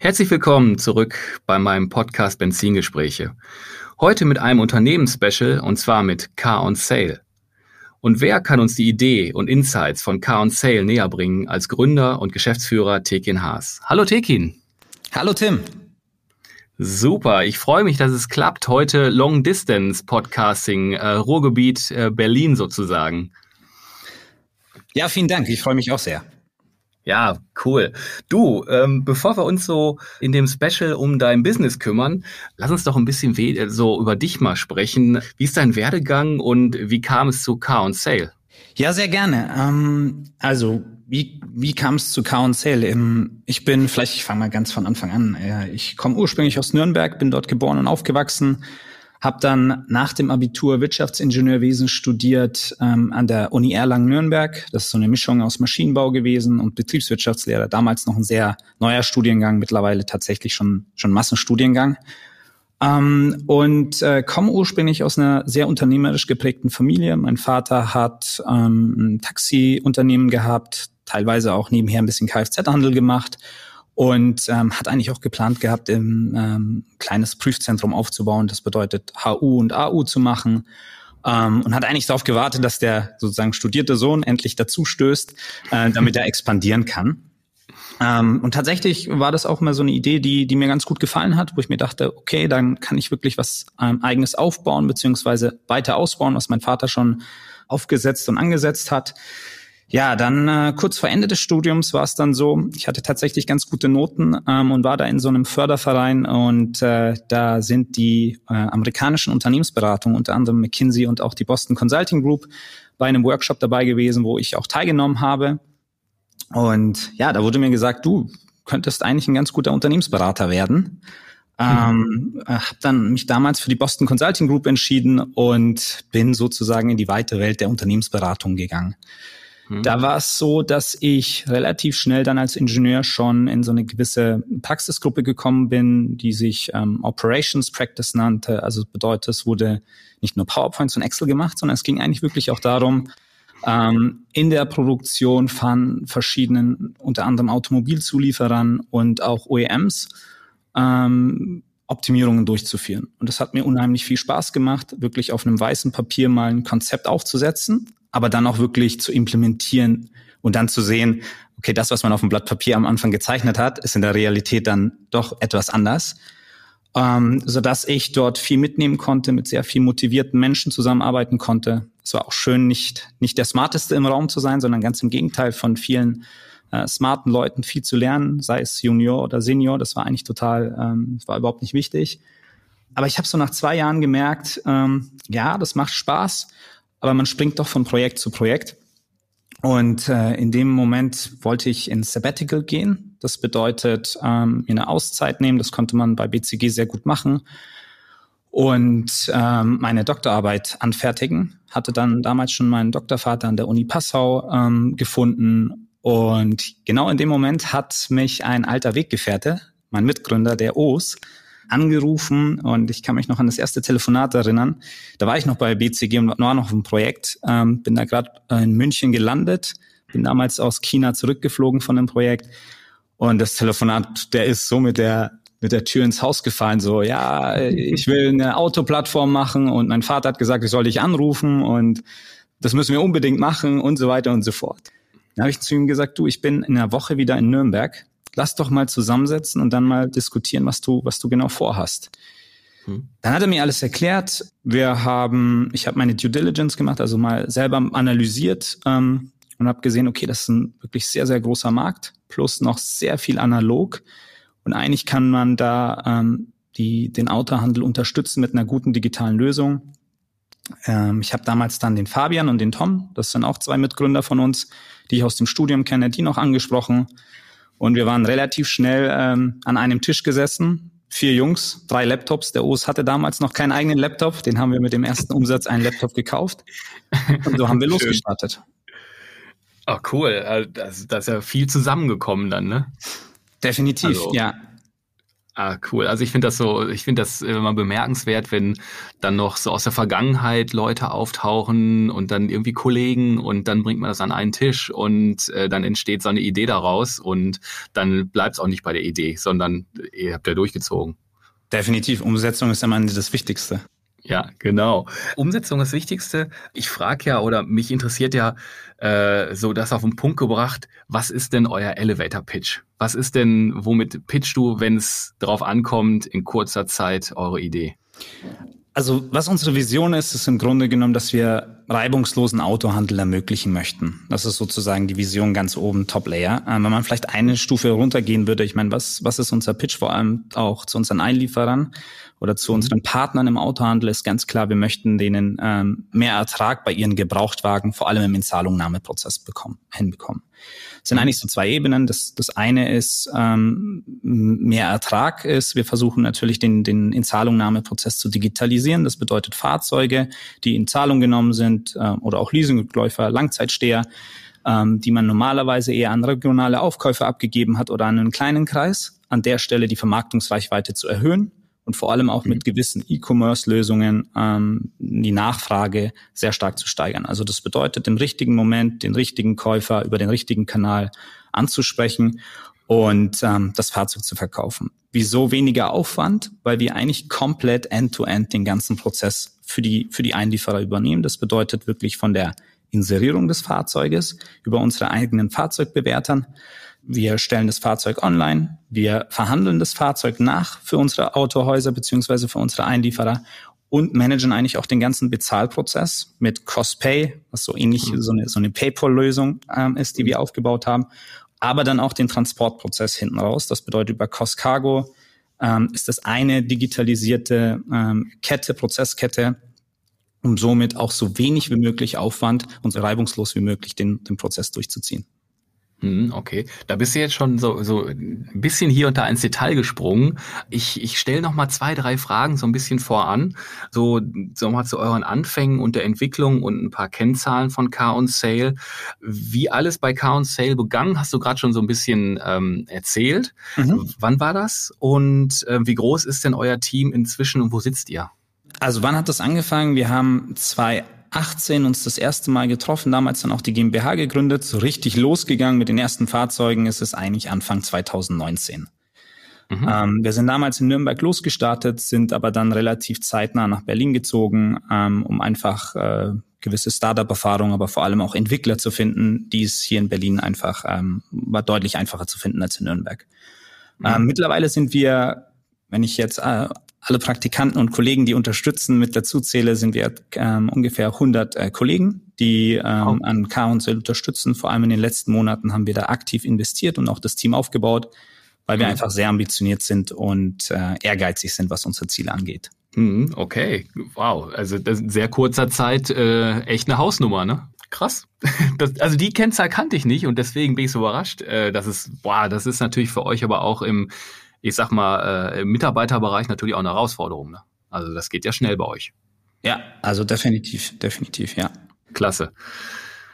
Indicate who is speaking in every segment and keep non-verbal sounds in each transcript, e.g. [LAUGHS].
Speaker 1: Herzlich willkommen zurück bei meinem Podcast Benzingespräche. Heute mit einem Unternehmensspecial und zwar mit Car on Sale. Und wer kann uns die Idee und Insights von Car on Sale näher bringen als Gründer und Geschäftsführer Tekin Haas? Hallo Tekin.
Speaker 2: Hallo Tim.
Speaker 1: Super, ich freue mich, dass es klappt. Heute Long Distance Podcasting, äh, Ruhrgebiet äh, Berlin sozusagen.
Speaker 2: Ja, vielen Dank. Ich freue mich auch sehr.
Speaker 1: Ja, cool. Du, ähm, bevor wir uns so in dem Special um dein Business kümmern, lass uns doch ein bisschen so über dich mal sprechen. Wie ist dein Werdegang und wie kam es zu Car on Sale?
Speaker 2: Ja, sehr gerne. Ähm, also wie, wie kam es zu Car on Sale? Ähm, ich bin, vielleicht ich fange mal ganz von Anfang an. Ich komme ursprünglich aus Nürnberg, bin dort geboren und aufgewachsen, habe dann nach dem Abitur Wirtschaftsingenieurwesen studiert ähm, an der Uni Erlangen-Nürnberg. Das ist so eine Mischung aus Maschinenbau gewesen und Betriebswirtschaftslehre. Damals noch ein sehr neuer Studiengang, mittlerweile tatsächlich schon, schon Massenstudiengang. Ähm, und äh, komme ursprünglich aus einer sehr unternehmerisch geprägten Familie. Mein Vater hat ähm, ein Taxiunternehmen gehabt, teilweise auch nebenher ein bisschen Kfz-Handel gemacht und ähm, hat eigentlich auch geplant gehabt, ein ähm, kleines Prüfzentrum aufzubauen. Das bedeutet HU und AU zu machen. Ähm, und hat eigentlich darauf gewartet, dass der sozusagen studierte Sohn endlich dazu stößt, äh, damit er [LAUGHS] expandieren kann. Ähm, und tatsächlich war das auch mal so eine Idee, die, die mir ganz gut gefallen hat, wo ich mir dachte, okay, dann kann ich wirklich was ähm, eigenes aufbauen, beziehungsweise weiter ausbauen, was mein Vater schon aufgesetzt und angesetzt hat. Ja, dann äh, kurz vor Ende des Studiums war es dann so, ich hatte tatsächlich ganz gute Noten ähm, und war da in so einem Förderverein und äh, da sind die äh, amerikanischen Unternehmensberatungen, unter anderem McKinsey und auch die Boston Consulting Group, bei einem Workshop dabei gewesen, wo ich auch teilgenommen habe. Und ja, da wurde mir gesagt, du könntest eigentlich ein ganz guter Unternehmensberater werden. Ähm, mhm. habe dann mich damals für die Boston Consulting Group entschieden und bin sozusagen in die weite Welt der Unternehmensberatung gegangen. Mhm. Da war es so, dass ich relativ schnell dann als Ingenieur schon in so eine gewisse Praxisgruppe gekommen bin, die sich ähm, Operations Practice nannte. Also bedeutet, es wurde nicht nur PowerPoints und Excel gemacht, sondern es ging eigentlich wirklich auch darum, ähm, in der Produktion von verschiedenen, unter anderem Automobilzulieferern und auch OEMs, ähm, Optimierungen durchzuführen. Und das hat mir unheimlich viel Spaß gemacht, wirklich auf einem weißen Papier mal ein Konzept aufzusetzen aber dann auch wirklich zu implementieren und dann zu sehen, okay, das, was man auf dem Blatt Papier am Anfang gezeichnet hat, ist in der Realität dann doch etwas anders. Ähm, so dass ich dort viel mitnehmen konnte, mit sehr viel motivierten Menschen zusammenarbeiten konnte. Es war auch schön, nicht, nicht der Smarteste im Raum zu sein, sondern ganz im Gegenteil von vielen äh, smarten Leuten viel zu lernen, sei es Junior oder Senior. Das war eigentlich total, ähm, war überhaupt nicht wichtig. Aber ich habe so nach zwei Jahren gemerkt, ähm, ja, das macht Spaß aber man springt doch von Projekt zu Projekt. Und äh, in dem Moment wollte ich ins Sabbatical gehen. Das bedeutet, ähm, mir eine Auszeit nehmen. Das konnte man bei BCG sehr gut machen. Und ähm, meine Doktorarbeit anfertigen. Hatte dann damals schon meinen Doktorvater an der Uni Passau ähm, gefunden. Und genau in dem Moment hat mich ein alter Weggefährte, mein Mitgründer, der OS, angerufen und ich kann mich noch an das erste Telefonat erinnern. Da war ich noch bei BCG und war noch auf dem Projekt, ähm, bin da gerade in München gelandet, bin damals aus China zurückgeflogen von dem Projekt und das Telefonat, der ist so mit der mit der Tür ins Haus gefallen, so, ja, ich will eine Autoplattform machen und mein Vater hat gesagt, ich soll dich anrufen und das müssen wir unbedingt machen und so weiter und so fort. Dann habe ich zu ihm gesagt, du, ich bin in einer Woche wieder in Nürnberg lass doch mal zusammensetzen und dann mal diskutieren, was du, was du genau vorhast. Hm. Dann hat er mir alles erklärt. Wir haben, ich habe meine Due Diligence gemacht, also mal selber analysiert ähm, und habe gesehen, okay, das ist ein wirklich sehr, sehr großer Markt, plus noch sehr viel analog. Und eigentlich kann man da ähm, die, den Autohandel unterstützen mit einer guten digitalen Lösung. Ähm, ich habe damals dann den Fabian und den Tom, das sind auch zwei Mitgründer von uns, die ich aus dem Studium kenne, die noch angesprochen. Und wir waren relativ schnell ähm, an einem Tisch gesessen vier Jungs, drei Laptops. Der Urs hatte damals noch keinen eigenen Laptop. Den haben wir mit dem ersten Umsatz einen Laptop gekauft. Und so haben wir [LAUGHS] losgestartet.
Speaker 1: Oh, cool. Äh, das, das ist ja viel zusammengekommen dann, ne?
Speaker 2: Definitiv, also, ja.
Speaker 1: Ah, cool. Also ich finde das so, ich finde das immer bemerkenswert, wenn dann noch so aus der Vergangenheit Leute auftauchen und dann irgendwie Kollegen und dann bringt man das an einen Tisch und äh, dann entsteht so eine Idee daraus und dann bleibt es auch nicht bei der Idee, sondern ihr habt ja durchgezogen.
Speaker 2: Definitiv. Umsetzung ist am Ende das Wichtigste.
Speaker 1: Ja, genau. Umsetzung ist das Wichtigste. Ich frage ja oder mich interessiert ja äh, so das auf den Punkt gebracht, was ist denn euer Elevator Pitch? Was ist denn, womit pitchst du, wenn es darauf ankommt, in kurzer Zeit eure Idee?
Speaker 2: Also was unsere Vision ist, ist im Grunde genommen, dass wir reibungslosen Autohandel ermöglichen möchten. Das ist sozusagen die Vision ganz oben, Top Layer. Ähm, wenn man vielleicht eine Stufe runtergehen würde, ich meine, was, was ist unser Pitch vor allem auch zu unseren Einlieferern oder zu mhm. unseren Partnern im Autohandel, ist ganz klar, wir möchten denen ähm, mehr Ertrag bei ihren Gebrauchtwagen, vor allem im Inzahlungnahmeprozess bekommen, hinbekommen. Es sind mhm. eigentlich so zwei Ebenen. Das, das eine ist ähm, mehr Ertrag ist. Wir versuchen natürlich den, den Inzahlungnahmeprozess zu digitalisieren. Das bedeutet Fahrzeuge, die in Zahlung genommen sind äh, oder auch Leasingrückläufer, Langzeitsteher, ähm, die man normalerweise eher an regionale Aufkäufer abgegeben hat oder an einen kleinen Kreis. An der Stelle die Vermarktungsreichweite zu erhöhen und vor allem auch mit mhm. gewissen E-Commerce-Lösungen ähm, die Nachfrage sehr stark zu steigern. Also das bedeutet, im richtigen Moment den richtigen Käufer über den richtigen Kanal anzusprechen und ähm, das Fahrzeug zu verkaufen. Wieso weniger Aufwand? Weil wir eigentlich komplett end-to-end -end den ganzen Prozess für die, für die Einlieferer übernehmen. Das bedeutet wirklich von der Inserierung des Fahrzeuges über unsere eigenen Fahrzeugbewertern wir stellen das Fahrzeug online, wir verhandeln das Fahrzeug nach für unsere Autohäuser beziehungsweise für unsere Einlieferer und managen eigentlich auch den ganzen Bezahlprozess mit CostPay, was so ähnlich mhm. so eine, so eine PayPal-Lösung ähm, ist, die wir aufgebaut haben, aber dann auch den Transportprozess hinten raus. Das bedeutet über CostCargo ähm, ist das eine digitalisierte ähm, Kette, Prozesskette, um somit auch so wenig wie möglich Aufwand und so reibungslos wie möglich den, den Prozess durchzuziehen.
Speaker 1: Hm, okay, da bist du jetzt schon so, so ein bisschen hier und da ins Detail gesprungen. Ich, ich stelle noch mal zwei, drei Fragen so ein bisschen voran, so, so mal zu euren Anfängen und der Entwicklung und ein paar Kennzahlen von Car on Sale. Wie alles bei Car on Sale begangen, hast du gerade schon so ein bisschen ähm, erzählt. Mhm. Wann war das und äh, wie groß ist denn euer Team inzwischen und wo sitzt ihr?
Speaker 2: Also wann hat das angefangen? Wir haben zwei 18 uns das erste Mal getroffen, damals dann auch die GmbH gegründet, so richtig losgegangen mit den ersten Fahrzeugen ist es eigentlich Anfang 2019. Mhm. Ähm, wir sind damals in Nürnberg losgestartet, sind aber dann relativ zeitnah nach Berlin gezogen, ähm, um einfach äh, gewisse Startup-Erfahrung, aber vor allem auch Entwickler zu finden, die es hier in Berlin einfach ähm, war deutlich einfacher zu finden als in Nürnberg. Mhm. Mittlerweile sind wir, wenn ich jetzt äh, alle Praktikanten und Kollegen, die unterstützen, mit dazu zähle, sind wir ähm, ungefähr 100 äh, Kollegen, die ähm, oh. an K&L unterstützen. Vor allem in den letzten Monaten haben wir da aktiv investiert und auch das Team aufgebaut, weil wir mhm. einfach sehr ambitioniert sind und äh, ehrgeizig sind, was unsere Ziele angeht.
Speaker 1: Mhm, okay, wow. Also das in sehr kurzer Zeit äh, echt eine Hausnummer, ne? Krass. [LAUGHS] Das, also die Kennzahl kannte ich nicht und deswegen bin ich so überrascht. Äh, das ist, boah, das ist natürlich für euch aber auch im ich sag mal, äh, im Mitarbeiterbereich natürlich auch eine Herausforderung. Ne? Also das geht ja schnell bei euch.
Speaker 2: Ja, also definitiv, definitiv, ja.
Speaker 1: Klasse.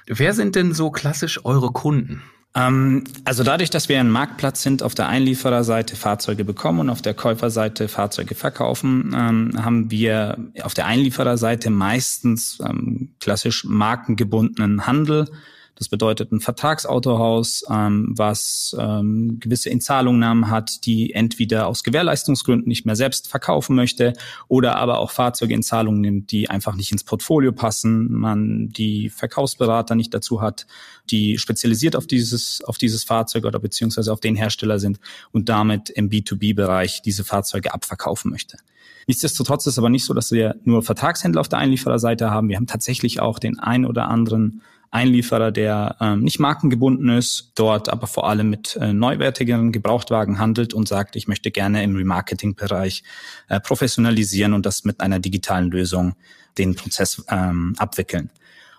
Speaker 1: Wer sind denn so klassisch eure Kunden?
Speaker 2: Ähm, also dadurch, dass wir ein Marktplatz sind, auf der Einliefererseite Fahrzeuge bekommen und auf der Käuferseite Fahrzeuge verkaufen, ähm, haben wir auf der Einliefererseite meistens ähm, klassisch markengebundenen Handel das bedeutet ein Vertragsautohaus, ähm, was ähm, gewisse Inzahlungnahmen hat, die entweder aus Gewährleistungsgründen nicht mehr selbst verkaufen möchte oder aber auch Fahrzeuge in Zahlung nimmt, die einfach nicht ins Portfolio passen, man die Verkaufsberater nicht dazu hat, die spezialisiert auf dieses, auf dieses Fahrzeug oder beziehungsweise auf den Hersteller sind und damit im B2B-Bereich diese Fahrzeuge abverkaufen möchte. Nichtsdestotrotz ist aber nicht so, dass wir nur Vertragshändler auf der Einliefererseite haben. Wir haben tatsächlich auch den ein oder anderen Einlieferer, der ähm, nicht markengebunden ist, dort aber vor allem mit äh, neuwertigeren Gebrauchtwagen handelt und sagt, ich möchte gerne im Remarketing-Bereich äh, professionalisieren und das mit einer digitalen Lösung den Prozess ähm, abwickeln.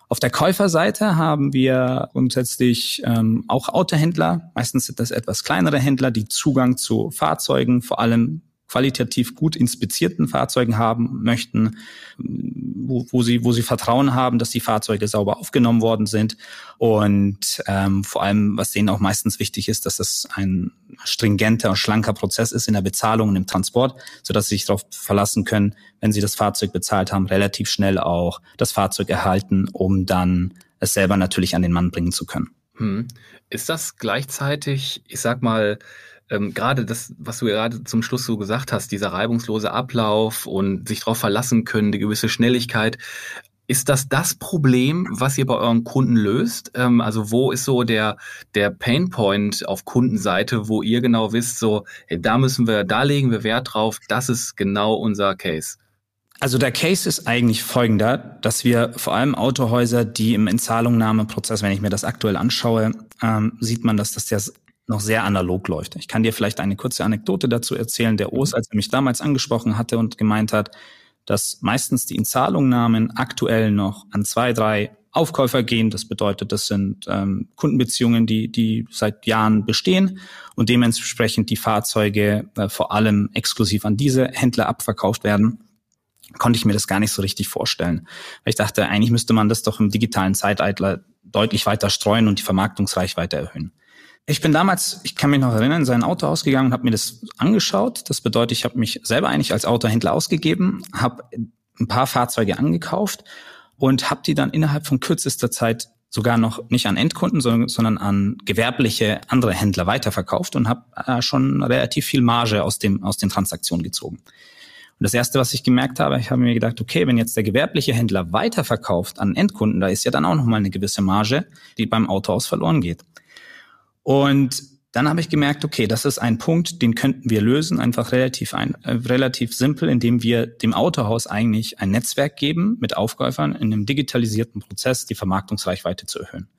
Speaker 2: Auf der Käuferseite haben wir grundsätzlich ähm, auch Autohändler. Meistens sind das etwas kleinere Händler, die Zugang zu Fahrzeugen, vor allem qualitativ gut inspizierten Fahrzeugen haben möchten, wo, wo, sie, wo sie Vertrauen haben, dass die Fahrzeuge sauber aufgenommen worden sind. Und ähm, vor allem, was denen auch meistens wichtig ist, dass das ein stringenter und schlanker Prozess ist in der Bezahlung und im Transport, sodass sie sich darauf verlassen können, wenn sie das Fahrzeug bezahlt haben, relativ schnell auch das Fahrzeug erhalten, um dann es selber natürlich an den Mann bringen zu können.
Speaker 1: Hm. Ist das gleichzeitig, ich sag mal, ähm, gerade das, was du gerade zum Schluss so gesagt hast, dieser reibungslose Ablauf und sich darauf verlassen können, die gewisse Schnelligkeit. Ist das das Problem, was ihr bei euren Kunden löst? Ähm, also wo ist so der, der Painpoint auf Kundenseite, wo ihr genau wisst, so, hey, da müssen wir, da legen wir Wert drauf, das ist genau unser Case?
Speaker 2: Also der Case ist eigentlich folgender, dass wir vor allem Autohäuser, die im Entzahlungnahmeprozess, wenn ich mir das aktuell anschaue, ähm, sieht man, dass das der noch sehr analog läuft. Ich kann dir vielleicht eine kurze Anekdote dazu erzählen. Der Os, als er mich damals angesprochen hatte und gemeint hat, dass meistens die Inzahlungnahmen aktuell noch an zwei, drei Aufkäufer gehen. Das bedeutet, das sind ähm, Kundenbeziehungen, die, die seit Jahren bestehen und dementsprechend die Fahrzeuge äh, vor allem exklusiv an diese Händler abverkauft werden konnte ich mir das gar nicht so richtig vorstellen. Weil ich dachte, eigentlich müsste man das doch im digitalen Zeitalter deutlich weiter streuen und die Vermarktungsreichweite erhöhen. Ich bin damals, ich kann mich noch erinnern, in sein Auto ausgegangen und habe mir das angeschaut. Das bedeutet, ich habe mich selber eigentlich als Autohändler ausgegeben, habe ein paar Fahrzeuge angekauft und habe die dann innerhalb von kürzester Zeit sogar noch nicht an Endkunden, sondern, an gewerbliche andere Händler weiterverkauft und habe äh, schon relativ viel Marge aus dem aus den Transaktionen gezogen. Und das erste, was ich gemerkt habe, ich habe mir gedacht, okay, wenn jetzt der gewerbliche Händler weiterverkauft an Endkunden, da ist ja dann auch noch mal eine gewisse Marge, die beim Autohaus verloren geht. Und dann habe ich gemerkt, okay, das ist ein Punkt, den könnten wir lösen, einfach relativ ein, äh, relativ simpel, indem wir dem Autohaus eigentlich ein Netzwerk geben mit Aufkäufern in einem digitalisierten Prozess, die Vermarktungsreichweite zu erhöhen.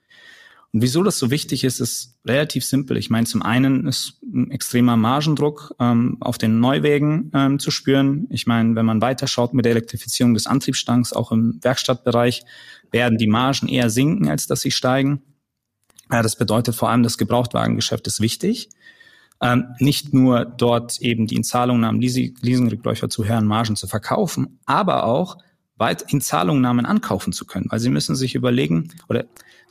Speaker 2: Und wieso das so wichtig ist, ist relativ simpel. Ich meine, zum einen ist ein extremer Margendruck ähm, auf den Neuwegen ähm, zu spüren. Ich meine, wenn man weiterschaut mit der Elektrifizierung des Antriebsstangs, auch im Werkstattbereich, werden die Margen eher sinken, als dass sie steigen. Ja, das bedeutet vor allem, das Gebrauchtwagengeschäft ist wichtig. Ähm, nicht nur dort eben die Inzahlungnahmen Leasingrückläufer zu höheren Margen zu verkaufen, aber auch weit in Zahlungnahmen ankaufen zu können. Weil sie müssen sich überlegen, oder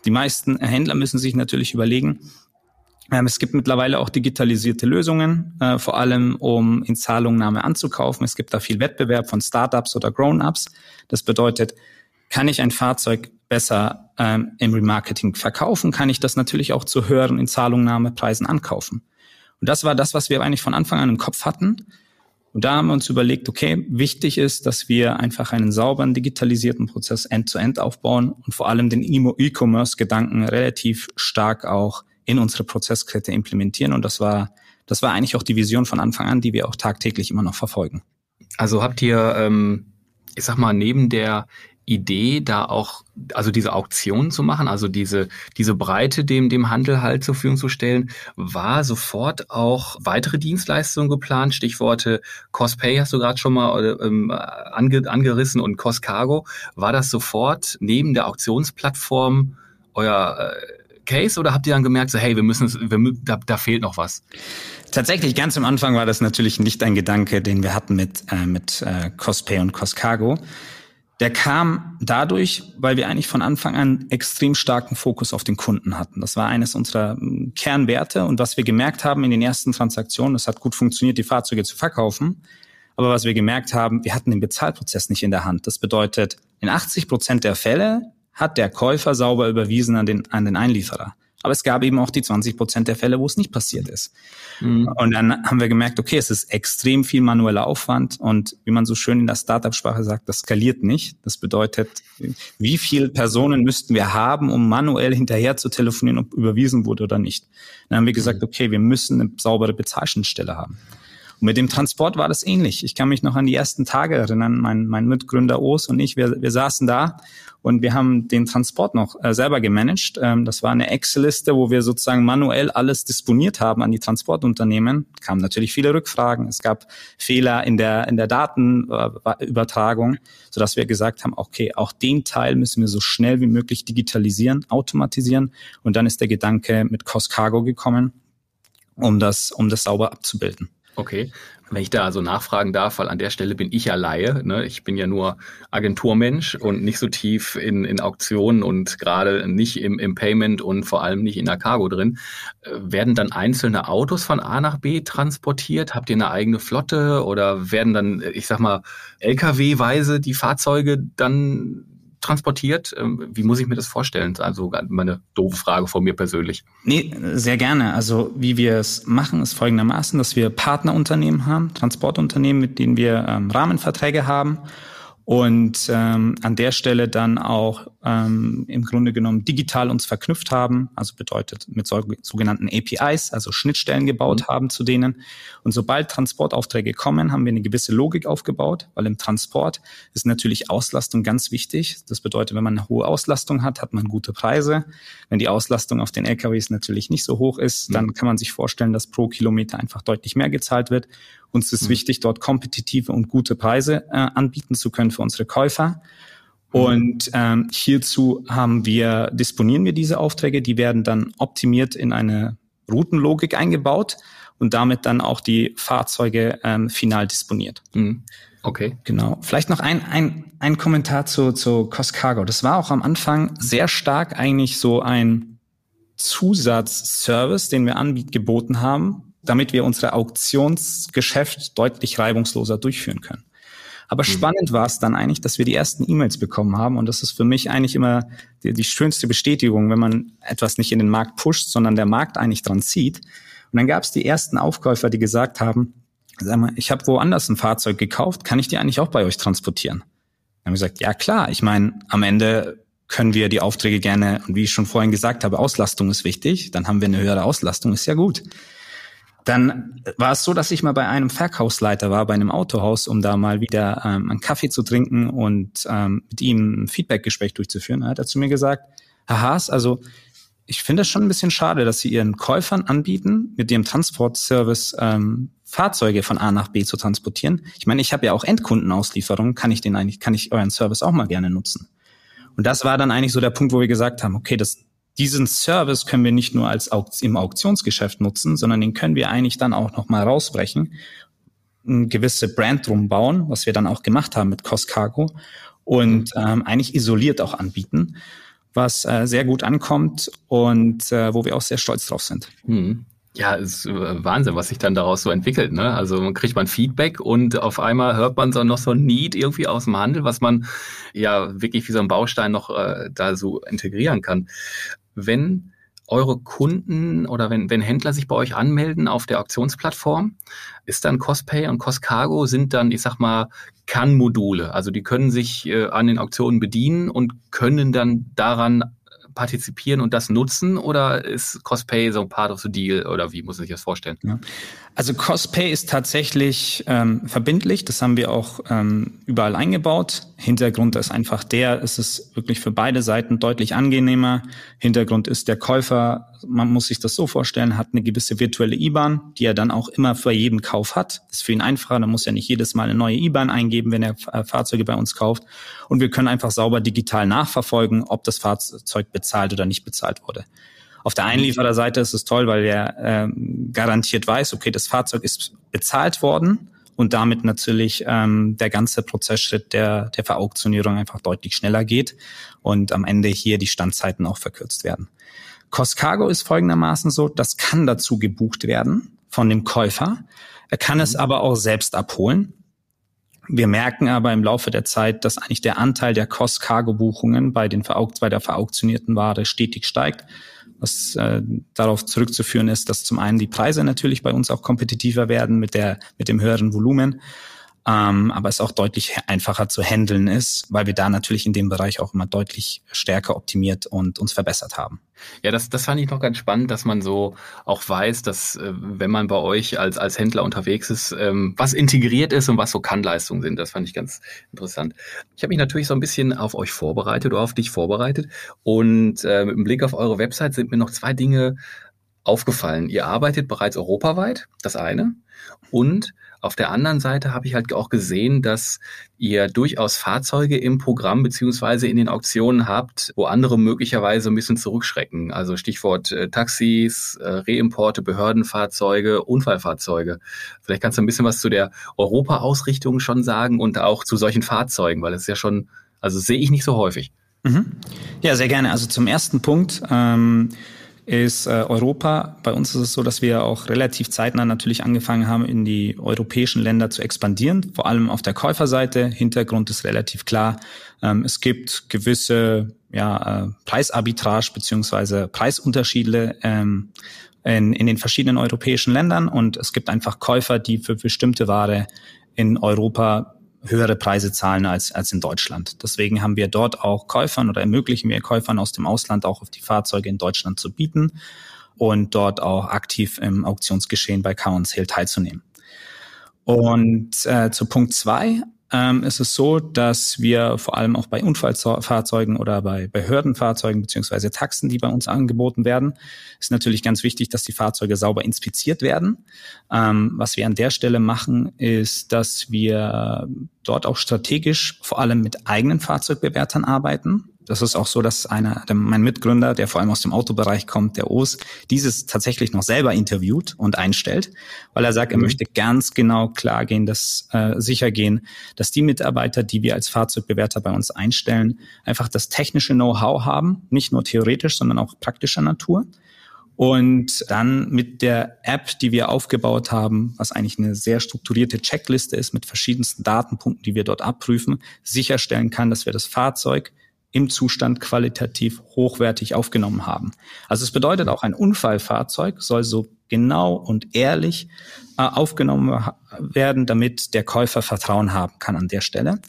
Speaker 2: die meisten Händler müssen sich natürlich überlegen, ähm, es gibt mittlerweile auch digitalisierte Lösungen, äh, vor allem um in Zahlungnahme anzukaufen. Es gibt da viel Wettbewerb von Startups oder Grown-ups. Das bedeutet, kann ich ein Fahrzeug besser ähm, im Remarketing verkaufen, kann ich das natürlich auch zu höheren Inzahlungnahmepreisen ankaufen. Und das war das, was wir eigentlich von Anfang an im Kopf hatten. Und da haben wir uns überlegt, okay, wichtig ist, dass wir einfach einen sauberen, digitalisierten Prozess end-to-end -End aufbauen und vor allem den E-Commerce-Gedanken relativ stark auch in unsere Prozesskette implementieren. Und das war, das war eigentlich auch die Vision von Anfang an, die wir auch tagtäglich immer noch verfolgen.
Speaker 1: Also habt ihr, ähm, ich sag mal, neben der Idee, da auch, also diese Auktion zu machen, also diese, diese Breite dem, dem Handel halt zur Verfügung zu stellen, war sofort auch weitere Dienstleistungen geplant. Stichworte Costpay hast du gerade schon mal ähm, ange, angerissen und Costcargo. War das sofort neben der Auktionsplattform euer äh, Case oder habt ihr dann gemerkt, so hey, wir müssen, wir, da, da fehlt noch was?
Speaker 2: Tatsächlich, ganz am Anfang war das natürlich nicht ein Gedanke, den wir hatten mit, äh, mit äh, Costpay und Costcargo der kam dadurch, weil wir eigentlich von Anfang an extrem starken Fokus auf den Kunden hatten. Das war eines unserer hm, Kernwerte und was wir gemerkt haben in den ersten Transaktionen, es hat gut funktioniert, die Fahrzeuge zu verkaufen. Aber was wir gemerkt haben, wir hatten den Bezahlprozess nicht in der Hand. Das bedeutet, in 80 Prozent der Fälle hat der Käufer sauber überwiesen an den, an den Einlieferer. Aber es gab eben auch die 20 Prozent der Fälle, wo es nicht passiert ist. Mhm. Und dann haben wir gemerkt, okay, es ist extrem viel manueller Aufwand und wie man so schön in der Startup-Sprache sagt, das skaliert nicht. Das bedeutet, wie viele Personen müssten wir haben, um manuell hinterher zu telefonieren, ob überwiesen wurde oder nicht. Dann haben wir gesagt, mhm. okay, wir müssen eine saubere Bezahlschnittstelle haben. Und mit dem Transport war das ähnlich. Ich kann mich noch an die ersten Tage erinnern. Mein, mein Mitgründer Os und ich, wir, wir saßen da und wir haben den Transport noch äh, selber gemanagt. Ähm, das war eine Excel-Liste, wo wir sozusagen manuell alles disponiert haben an die Transportunternehmen. Kamen natürlich viele Rückfragen. Es gab Fehler in der, in der Datenübertragung, sodass wir gesagt haben, okay, auch den Teil müssen wir so schnell wie möglich digitalisieren, automatisieren. Und dann ist der Gedanke mit Cost Cargo gekommen, um das, um das sauber abzubilden.
Speaker 1: Okay. Wenn ich da so nachfragen darf, weil an der Stelle bin ich ja Laie. Ne? Ich bin ja nur Agenturmensch und nicht so tief in, in Auktionen und gerade nicht im, im Payment und vor allem nicht in der Cargo drin. Äh, werden dann einzelne Autos von A nach B transportiert? Habt ihr eine eigene Flotte oder werden dann, ich sag mal, Lkw-weise die Fahrzeuge dann transportiert? Ähm, wie muss ich mir das vorstellen? Also meine doofe Frage von mir persönlich.
Speaker 2: Nee, sehr gerne. Also wie wir es machen, ist folgendermaßen, dass wir Partnerunternehmen haben, Transportunternehmen, mit denen wir ähm, Rahmenverträge haben und ähm, an der Stelle dann auch ähm, im Grunde genommen digital uns verknüpft haben, also bedeutet mit so, sogenannten APIs, also Schnittstellen gebaut mhm. haben zu denen. Und sobald Transportaufträge kommen, haben wir eine gewisse Logik aufgebaut, weil im Transport ist natürlich Auslastung ganz wichtig. Das bedeutet, wenn man eine hohe Auslastung hat, hat man gute Preise. Wenn die Auslastung auf den LKWs natürlich nicht so hoch ist, mhm. dann kann man sich vorstellen, dass pro Kilometer einfach deutlich mehr gezahlt wird. Uns ist mhm. wichtig, dort kompetitive und gute Preise äh, anbieten zu können für unsere Käufer. Mhm. Und ähm, hierzu haben wir, disponieren wir diese Aufträge, die werden dann optimiert in eine Routenlogik eingebaut und damit dann auch die Fahrzeuge ähm, final disponiert.
Speaker 1: Mhm. Okay.
Speaker 2: Genau. Vielleicht noch ein, ein, ein Kommentar zu, zu Cost Cargo. Das war auch am Anfang sehr stark eigentlich so ein Zusatzservice, den wir angeboten haben, damit wir unsere Auktionsgeschäft deutlich reibungsloser durchführen können. Aber mhm. spannend war es dann eigentlich, dass wir die ersten E-Mails bekommen haben. Und das ist für mich eigentlich immer die, die, schönste Bestätigung, wenn man etwas nicht in den Markt pusht, sondern der Markt eigentlich dran zieht. Und dann gab es die ersten Aufkäufer, die gesagt haben, sag mal, ich habe woanders ein Fahrzeug gekauft, kann ich die eigentlich auch bei euch transportieren? Dann haben wir gesagt, ja klar, ich meine, am Ende können wir die Aufträge gerne, und wie ich schon vorhin gesagt habe, Auslastung ist wichtig, dann haben wir eine höhere Auslastung, ist ja gut. Dann war es so, dass ich mal bei einem Verkaufsleiter war, bei einem Autohaus, um da mal wieder ähm, einen Kaffee zu trinken und ähm, mit ihm ein Feedbackgespräch durchzuführen. Da hat er zu mir gesagt, Herr Haas, also ich finde es schon ein bisschen schade, dass Sie Ihren Käufern anbieten, mit dem Transportservice ähm, Fahrzeuge von A nach B zu transportieren. Ich meine, ich habe ja auch Endkundenauslieferungen, kann ich den eigentlich, kann ich euren Service auch mal gerne nutzen. Und das war dann eigentlich so der Punkt, wo wir gesagt haben, okay, das, diesen Service können wir nicht nur als im Auktionsgeschäft nutzen, sondern den können wir eigentlich dann auch noch mal rausbrechen, eine gewisse Brand drum bauen, was wir dann auch gemacht haben mit Cost Cargo und ähm, eigentlich isoliert auch anbieten, was äh, sehr gut ankommt und äh, wo wir auch sehr stolz drauf sind.
Speaker 1: Hm. Ja, ist äh, Wahnsinn, was sich dann daraus so entwickelt. Ne? Also man kriegt man Feedback und auf einmal hört man so noch so ein Need irgendwie aus dem Handel, was man ja wirklich wie so ein Baustein noch äh, da so integrieren kann wenn eure Kunden oder wenn, wenn Händler sich bei euch anmelden auf der Auktionsplattform, ist dann Costpay und Costcargo sind dann, ich sag mal, Kann-Module. Also die können sich äh, an den Auktionen bedienen und können dann daran partizipieren und das nutzen oder ist Costpay so part of the deal oder wie muss sich das vorstellen?
Speaker 2: Ja. Also Costpay ist tatsächlich ähm, verbindlich, das haben wir auch ähm, überall eingebaut. Hintergrund ist einfach der, es ist wirklich für beide Seiten deutlich angenehmer. Hintergrund ist der Käufer, man muss sich das so vorstellen, hat eine gewisse virtuelle IBAN, die er dann auch immer für jeden Kauf hat. Das ist für ihn einfacher, da muss er nicht jedes Mal eine neue IBAN eingeben, wenn er Fahrzeuge bei uns kauft. Und wir können einfach sauber digital nachverfolgen, ob das Fahrzeug bezahlt oder nicht bezahlt wurde. Auf der Einliefererseite ist es toll, weil der ähm, garantiert weiß, okay, das Fahrzeug ist bezahlt worden und damit natürlich ähm, der ganze Prozessschritt der, der Verauktionierung einfach deutlich schneller geht und am Ende hier die Standzeiten auch verkürzt werden. Cost Cargo ist folgendermaßen so, das kann dazu gebucht werden von dem Käufer. Er kann es aber auch selbst abholen. Wir merken aber im Laufe der Zeit, dass eigentlich der Anteil der Cost-Cargo-Buchungen bei, bei der verauktionierten Ware stetig steigt was äh, darauf zurückzuführen ist, dass zum einen die Preise natürlich bei uns auch kompetitiver werden mit der mit dem höheren Volumen ähm, aber es auch deutlich einfacher zu handeln ist, weil wir da natürlich in dem Bereich auch immer deutlich stärker optimiert und uns verbessert haben.
Speaker 1: Ja, das, das fand ich noch ganz spannend, dass man so auch weiß, dass äh, wenn man bei euch als, als Händler unterwegs ist, ähm, was integriert ist und was so Kannleistungen sind. Das fand ich ganz interessant. Ich habe mich natürlich so ein bisschen auf euch vorbereitet oder auf dich vorbereitet und äh, mit Blick auf eure Website sind mir noch zwei Dinge aufgefallen. Ihr arbeitet bereits europaweit, das eine, und Auf der anderen Seite habe ich halt auch gesehen, dass ihr durchaus Fahrzeuge im Programm beziehungsweise in den Auktionen habt, wo andere möglicherweise ein bisschen zurückschrecken. Also Stichwort äh, Taxis, äh, Reimporte, Behördenfahrzeuge, Unfallfahrzeuge. Vielleicht kannst du ein bisschen was zu der Europa-Ausrichtung schon sagen und auch zu solchen Fahrzeugen, weil es ja schon, also sehe ich nicht so häufig.
Speaker 2: Mhm. Ja, sehr gerne. Also zum ersten Punkt. Ähm ist äh, Europa. Bei uns ist es so, dass wir auch relativ zeitnah natürlich angefangen haben, in die europäischen Länder zu expandieren, vor allem auf der Käuferseite. Hintergrund ist relativ klar. Ähm, es gibt gewisse ja, äh, Preisarbitrage beziehungsweise Preisunterschiede ähm, in, in den verschiedenen europäischen Ländern und es gibt einfach Käufer, die für bestimmte Ware in Europa höhere Preise zahlen als, als in Deutschland. Deswegen haben wir dort auch Käufern oder ermöglichen wir Käufern aus dem Ausland auch auf die Fahrzeuge in Deutschland zu bieten und dort auch aktiv im Auktionsgeschehen bei Car Sale teilzunehmen. Und äh, zu Punkt zwei ähm, ist es so, dass wir vor allem auch bei Unfallfahrzeugen oder bei Behördenfahrzeugen beziehungsweise Taxen, die bei uns angeboten werden, ist natürlich ganz wichtig, dass die Fahrzeuge sauber inspiziert werden. Ähm, was wir an der Stelle machen, ist, dass wir dort auch strategisch vor allem mit eigenen Fahrzeugbewertern arbeiten. Das ist auch so, dass einer, der, mein Mitgründer, der vor allem aus dem Autobereich kommt, der O's, dieses tatsächlich noch selber interviewt und einstellt, weil er sagt, er mhm. möchte ganz genau klar gehen, dass äh, sicher gehen, dass die Mitarbeiter, die wir als Fahrzeugbewerter bei uns einstellen, einfach das technische Know-how haben, nicht nur theoretisch, sondern auch praktischer Natur. Und dann mit der App, die wir aufgebaut haben, was eigentlich eine sehr strukturierte Checkliste ist mit verschiedensten Datenpunkten, die wir dort abprüfen, sicherstellen kann, dass wir das Fahrzeug im Zustand qualitativ hochwertig aufgenommen haben. Also es bedeutet auch, ein Unfallfahrzeug soll so genau und ehrlich äh, aufgenommen werden, damit der Käufer Vertrauen haben kann an der Stelle.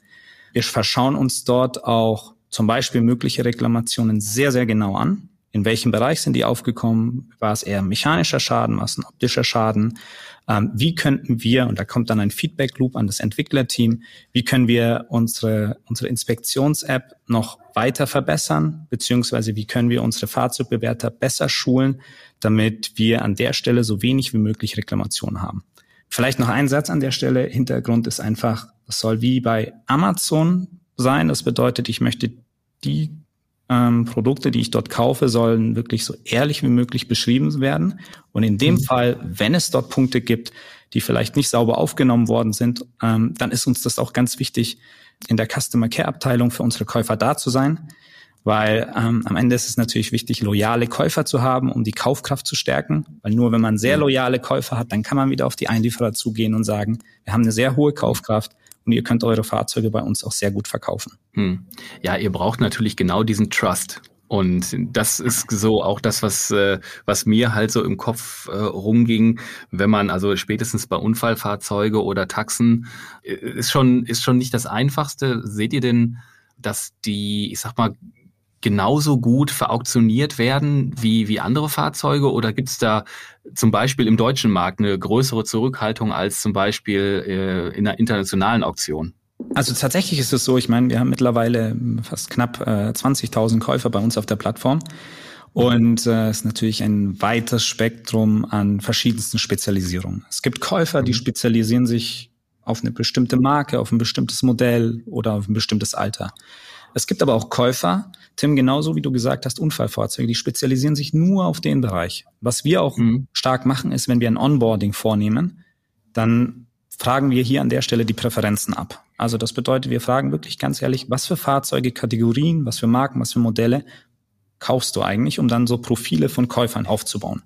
Speaker 2: Wir verschauen uns dort auch zum Beispiel mögliche Reklamationen sehr, sehr genau an. In welchem Bereich sind die aufgekommen? War es eher mechanischer Schaden? War es ein optischer Schaden? Ähm, wie könnten wir, und da kommt dann ein Feedback-Loop an das Entwicklerteam, wie können wir unsere, unsere Inspektions-App noch weiter verbessern, beziehungsweise wie können wir unsere Fahrzeugbewerter besser schulen, damit wir an der Stelle so wenig wie möglich Reklamationen haben. Vielleicht noch ein Satz an der Stelle. Hintergrund ist einfach, es soll wie bei Amazon sein. Das bedeutet, ich möchte die ähm, Produkte, die ich dort kaufe, sollen wirklich so ehrlich wie möglich beschrieben werden. Und in dem mhm. Fall, wenn es dort Punkte gibt, die vielleicht nicht sauber aufgenommen worden sind, ähm, dann ist uns das auch ganz wichtig, in der Customer Care Abteilung für unsere Käufer da zu sein. Weil ähm, am Ende ist es natürlich wichtig, loyale Käufer zu haben, um die Kaufkraft zu stärken. Weil nur wenn man sehr mhm. loyale Käufer hat, dann kann man wieder auf die Einlieferer zugehen und sagen, wir haben eine sehr hohe Kaufkraft und ihr könnt eure Fahrzeuge bei uns auch sehr gut verkaufen.
Speaker 1: Hm. Ja, ihr braucht natürlich genau diesen Trust. Und das ist so auch das, was, äh, was mir halt so im Kopf äh, rumging, wenn man also spätestens bei Unfallfahrzeuge oder Taxen äh, ist schon, ist schon nicht das Einfachste. Seht ihr denn, dass die, ich sag mal, genauso gut verauktioniert werden wie, wie andere Fahrzeuge? Oder gibt es da zum Beispiel im deutschen Markt eine größere Zurückhaltung als zum Beispiel äh, in einer internationalen Auktion?
Speaker 2: Also tatsächlich ist es so, ich meine, wir haben mittlerweile fast knapp äh, 20.000 Käufer bei uns auf der Plattform. Und äh, es ist natürlich ein weites Spektrum an verschiedensten Spezialisierungen. Es gibt Käufer, die mhm. spezialisieren sich auf eine bestimmte Marke, auf ein bestimmtes Modell oder auf ein bestimmtes Alter. Es gibt aber auch Käufer, Tim, genauso wie du gesagt hast, Unfallfahrzeuge, die spezialisieren sich nur auf den Bereich. Was wir auch mhm. stark machen, ist, wenn wir ein Onboarding vornehmen, dann fragen wir hier an der Stelle die Präferenzen ab. Also das bedeutet, wir fragen wirklich ganz ehrlich, was für Fahrzeuge, Kategorien, was für Marken, was für Modelle kaufst du eigentlich, um dann so Profile von Käufern aufzubauen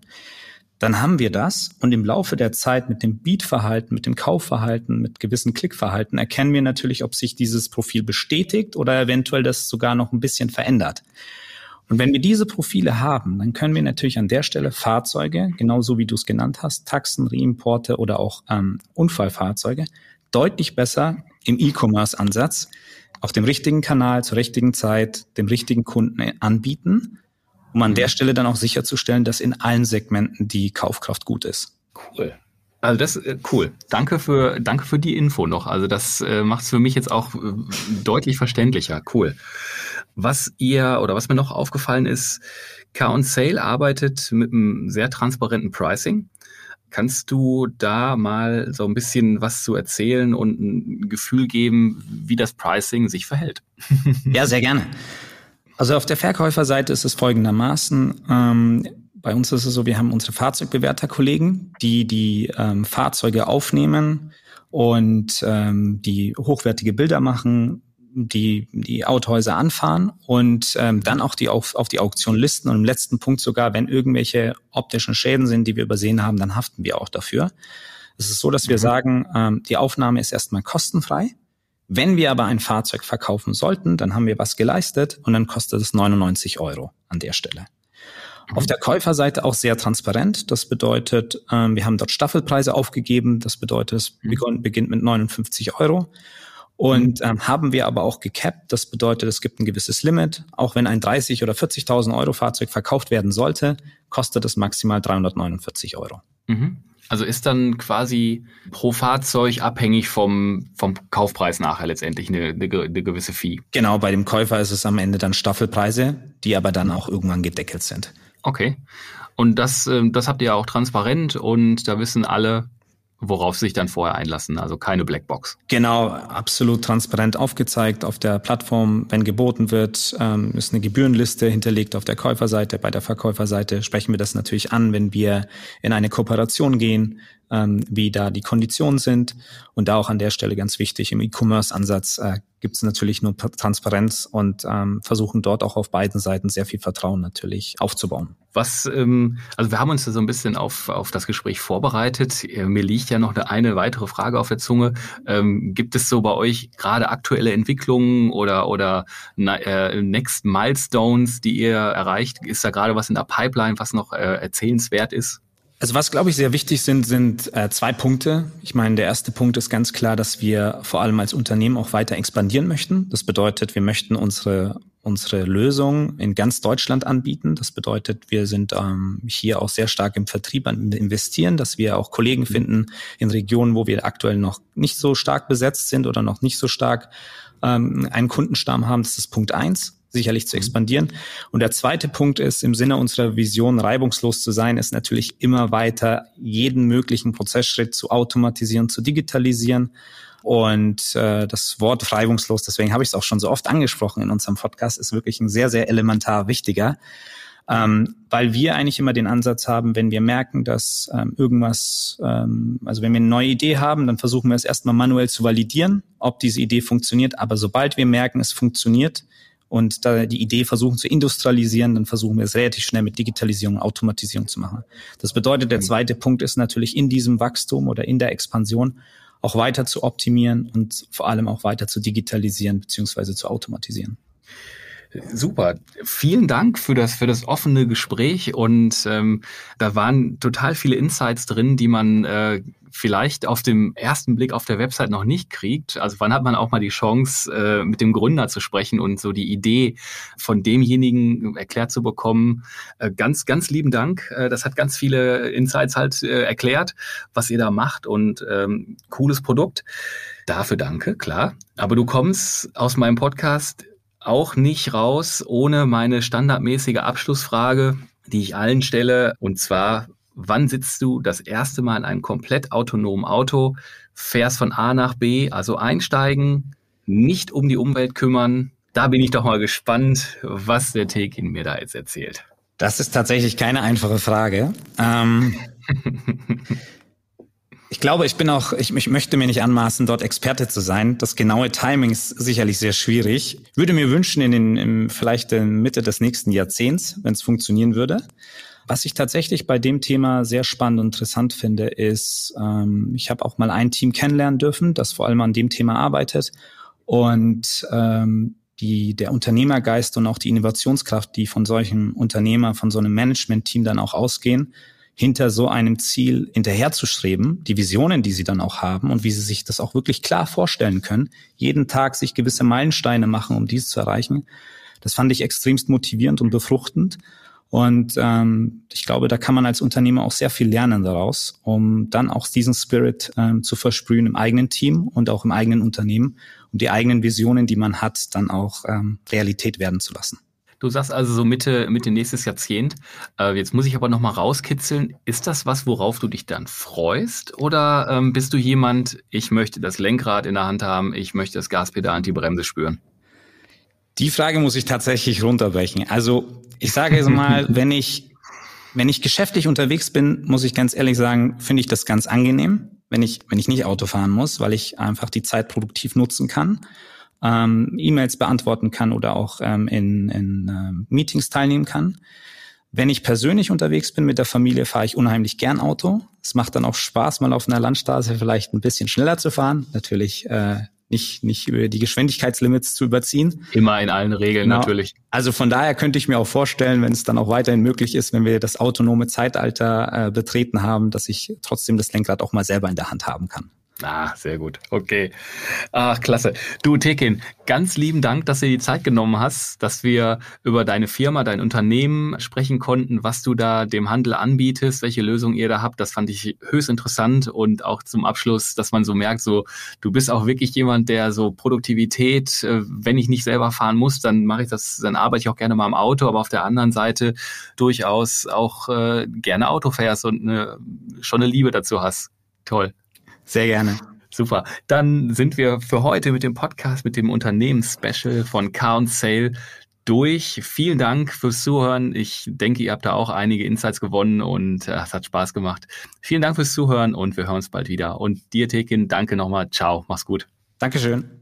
Speaker 2: dann haben wir das und im Laufe der Zeit mit dem Beat-Verhalten, mit dem Kaufverhalten, mit gewissen Klickverhalten erkennen wir natürlich, ob sich dieses Profil bestätigt oder eventuell das sogar noch ein bisschen verändert. Und wenn wir diese Profile haben, dann können wir natürlich an der Stelle Fahrzeuge, genauso wie du es genannt hast, Taxen, Reimporte oder auch ähm, Unfallfahrzeuge, deutlich besser im E-Commerce-Ansatz auf dem richtigen Kanal zur richtigen Zeit dem richtigen Kunden anbieten um an der mhm. Stelle dann auch sicherzustellen, dass in allen Segmenten die Kaufkraft gut ist.
Speaker 1: Cool. Also das äh, cool. Danke für danke für die Info noch. Also das äh, macht es für mich jetzt auch äh, deutlich verständlicher. Cool. Was ihr oder was mir noch aufgefallen ist, Car on Sale arbeitet mit einem sehr transparenten Pricing. Kannst du da mal so ein bisschen was zu erzählen und ein Gefühl geben, wie das Pricing sich verhält?
Speaker 2: Ja, sehr gerne. Also auf der Verkäuferseite ist es folgendermaßen. Ähm, bei uns ist es so, wir haben unsere Fahrzeugbewerterkollegen, die die ähm, Fahrzeuge aufnehmen und ähm, die hochwertige Bilder machen, die die Autohäuser anfahren und ähm, dann auch die auf, auf die Auktion listen und im letzten Punkt sogar, wenn irgendwelche optischen Schäden sind, die wir übersehen haben, dann haften wir auch dafür. Es ist so, dass wir mhm. sagen, ähm, die Aufnahme ist erstmal kostenfrei. Wenn wir aber ein Fahrzeug verkaufen sollten, dann haben wir was geleistet und dann kostet es 99 Euro an der Stelle. Auf der Käuferseite auch sehr transparent. Das bedeutet, ähm, wir haben dort Staffelpreise aufgegeben. Das bedeutet, es mhm. beginnt mit 59 Euro. Und mhm. ähm, haben wir aber auch gecapped. Das bedeutet, es gibt ein gewisses Limit. Auch wenn ein 30 oder 40.000 Euro Fahrzeug verkauft werden sollte, kostet es maximal 349 Euro.
Speaker 1: Mhm. Also ist dann quasi pro Fahrzeug abhängig vom, vom Kaufpreis nachher letztendlich eine, eine, eine gewisse Fee.
Speaker 2: Genau, bei dem Käufer ist es am Ende dann Staffelpreise, die aber dann auch irgendwann gedeckelt sind.
Speaker 1: Okay. Und das, ähm, das habt ihr auch transparent und da wissen alle, worauf sich dann vorher einlassen, also keine Blackbox.
Speaker 2: Genau, absolut transparent aufgezeigt auf der Plattform, wenn geboten wird, ähm, ist eine Gebührenliste hinterlegt auf der Käuferseite. Bei der Verkäuferseite sprechen wir das natürlich an, wenn wir in eine Kooperation gehen, ähm, wie da die Konditionen sind. Und da auch an der Stelle ganz wichtig, im E-Commerce-Ansatz äh, gibt es natürlich nur Transparenz und ähm, versuchen dort auch auf beiden Seiten sehr viel Vertrauen natürlich aufzubauen.
Speaker 1: Was, ähm, also wir haben uns ja so ein bisschen auf, auf das Gespräch vorbereitet. Äh, mir liegt ja noch eine, eine weitere Frage auf der Zunge. Ähm, gibt es so bei euch gerade aktuelle Entwicklungen oder, oder äh, Next Milestones, die ihr erreicht? Ist da gerade was in der Pipeline, was noch äh, erzählenswert ist?
Speaker 2: Also was, glaube ich, sehr wichtig sind, sind äh, zwei Punkte. Ich meine, der erste Punkt ist ganz klar, dass wir vor allem als Unternehmen auch weiter expandieren möchten. Das bedeutet, wir möchten unsere unsere Lösung in ganz Deutschland anbieten. Das bedeutet, wir sind ähm, hier auch sehr stark im Vertrieb an investieren, dass wir auch Kollegen finden in Regionen, wo wir aktuell noch nicht so stark besetzt sind oder noch nicht so stark ähm, einen Kundenstamm haben. Das ist Punkt eins sicherlich zu mhm. expandieren. Und der zweite Punkt ist, im Sinne unserer Vision reibungslos zu sein, ist natürlich immer weiter jeden möglichen Prozessschritt zu automatisieren, zu digitalisieren. Und äh, das Wort reibungslos, deswegen habe ich es auch schon so oft angesprochen in unserem Podcast, ist wirklich ein sehr, sehr elementar wichtiger. Ähm, weil wir eigentlich immer den Ansatz haben, wenn wir merken, dass ähm, irgendwas, ähm, also wenn wir eine neue Idee haben, dann versuchen wir es erstmal manuell zu validieren, ob diese Idee funktioniert. Aber sobald wir merken, es funktioniert, und da die Idee versuchen zu industrialisieren, dann versuchen wir es relativ schnell mit Digitalisierung, Automatisierung zu machen. Das bedeutet, der mhm. zweite Punkt ist natürlich in diesem Wachstum oder in der Expansion auch weiter zu optimieren und vor allem auch weiter zu digitalisieren beziehungsweise zu automatisieren.
Speaker 1: Super. Vielen Dank für das, für das offene Gespräch und ähm, da waren total viele Insights drin, die man äh, vielleicht auf dem ersten Blick auf der Website noch nicht kriegt. Also wann hat man auch mal die Chance, äh, mit dem Gründer zu sprechen und so die Idee von demjenigen erklärt zu bekommen. Äh, ganz, ganz lieben Dank. Äh, das hat ganz viele Insights halt äh, erklärt, was ihr da macht und ähm, cooles Produkt. Dafür danke, klar. Aber du kommst aus meinem Podcast auch nicht raus ohne meine standardmäßige Abschlussfrage, die ich allen stelle. Und zwar, wann sitzt du das erste Mal in einem komplett autonomen Auto, fährst von A nach B, also einsteigen, nicht um die Umwelt kümmern. Da bin ich doch mal gespannt, was der Tekin mir da jetzt erzählt.
Speaker 2: Das ist tatsächlich keine einfache Frage. Ähm, [LAUGHS] Ich glaube, ich bin auch, ich, ich möchte mir nicht anmaßen, dort Experte zu sein. Das genaue Timing ist sicherlich sehr schwierig. Würde mir wünschen, in den, im, vielleicht in Mitte des nächsten Jahrzehnts, wenn es funktionieren würde. Was ich tatsächlich bei dem Thema sehr spannend und interessant finde, ist, ähm, ich habe auch mal ein Team kennenlernen dürfen, das vor allem an dem Thema arbeitet. Und ähm, die, der Unternehmergeist und auch die Innovationskraft, die von solchen Unternehmer, von so einem Management-Team dann auch ausgehen, hinter so einem Ziel hinterherzustreben, die Visionen, die sie dann auch haben und wie sie sich das auch wirklich klar vorstellen können, jeden Tag sich gewisse Meilensteine machen, um dies zu erreichen. Das fand ich extremst motivierend und befruchtend. Und ähm, ich glaube, da kann man als Unternehmer auch sehr viel lernen daraus, um dann auch diesen Spirit ähm, zu versprühen im eigenen Team und auch im eigenen Unternehmen, um die eigenen Visionen, die man hat, dann auch ähm, Realität werden zu lassen.
Speaker 1: Du sagst also so Mitte, Mitte nächstes Jahrzehnt. Äh, jetzt muss ich aber noch mal rauskitzeln. Ist das was, worauf du dich dann freust? Oder ähm, bist du jemand, ich möchte das Lenkrad in der Hand haben, ich möchte das Gaspedal und die Bremse spüren?
Speaker 2: Die Frage muss ich tatsächlich runterbrechen. Also ich sage jetzt mal, [LAUGHS] wenn ich, wenn ich geschäftlich unterwegs bin, muss ich ganz ehrlich sagen, finde ich das ganz angenehm, wenn ich, wenn ich nicht Auto fahren muss, weil ich einfach die Zeit produktiv nutzen kann, ähm, E-Mails beantworten kann oder auch ähm, in, in äh, Meetings teilnehmen kann. Wenn ich persönlich unterwegs bin mit der Familie, fahre ich unheimlich gern Auto. Es macht dann auch Spaß, mal auf einer Landstraße vielleicht ein bisschen schneller zu fahren. Natürlich äh, nicht, nicht über die Geschwindigkeitslimits zu überziehen.
Speaker 1: Immer in allen Regeln genau. natürlich.
Speaker 2: Also von daher könnte ich mir auch vorstellen, wenn es dann auch weiterhin möglich ist, wenn wir das autonome Zeitalter äh, betreten haben, dass ich trotzdem das Lenkrad auch mal selber in der Hand haben kann.
Speaker 1: Ah, sehr gut. Okay. Ach, klasse. Du, Tekin, ganz lieben Dank, dass du die Zeit genommen hast, dass wir über deine Firma, dein Unternehmen sprechen konnten, was du da dem Handel anbietest, welche Lösungen ihr da habt. Das fand ich höchst interessant und auch zum Abschluss, dass man so merkt, so, du bist auch wirklich jemand, der so Produktivität, äh, wenn ich nicht selber fahren muss, dann mache ich das, dann arbeite ich auch gerne mal im Auto, aber auf der anderen Seite durchaus auch äh, gerne Auto fährst und eine, schon eine Liebe dazu hast. Toll.
Speaker 2: Sehr gerne.
Speaker 1: Super. Dann sind wir für heute mit dem Podcast, mit dem Unternehmens-Special von Car Sale durch. Vielen Dank fürs Zuhören. Ich denke, ihr habt da auch einige Insights gewonnen und äh, es hat Spaß gemacht. Vielen Dank fürs Zuhören und wir hören uns bald wieder. Und dir, Tekin, danke nochmal. Ciao. Mach's gut.
Speaker 2: Dankeschön.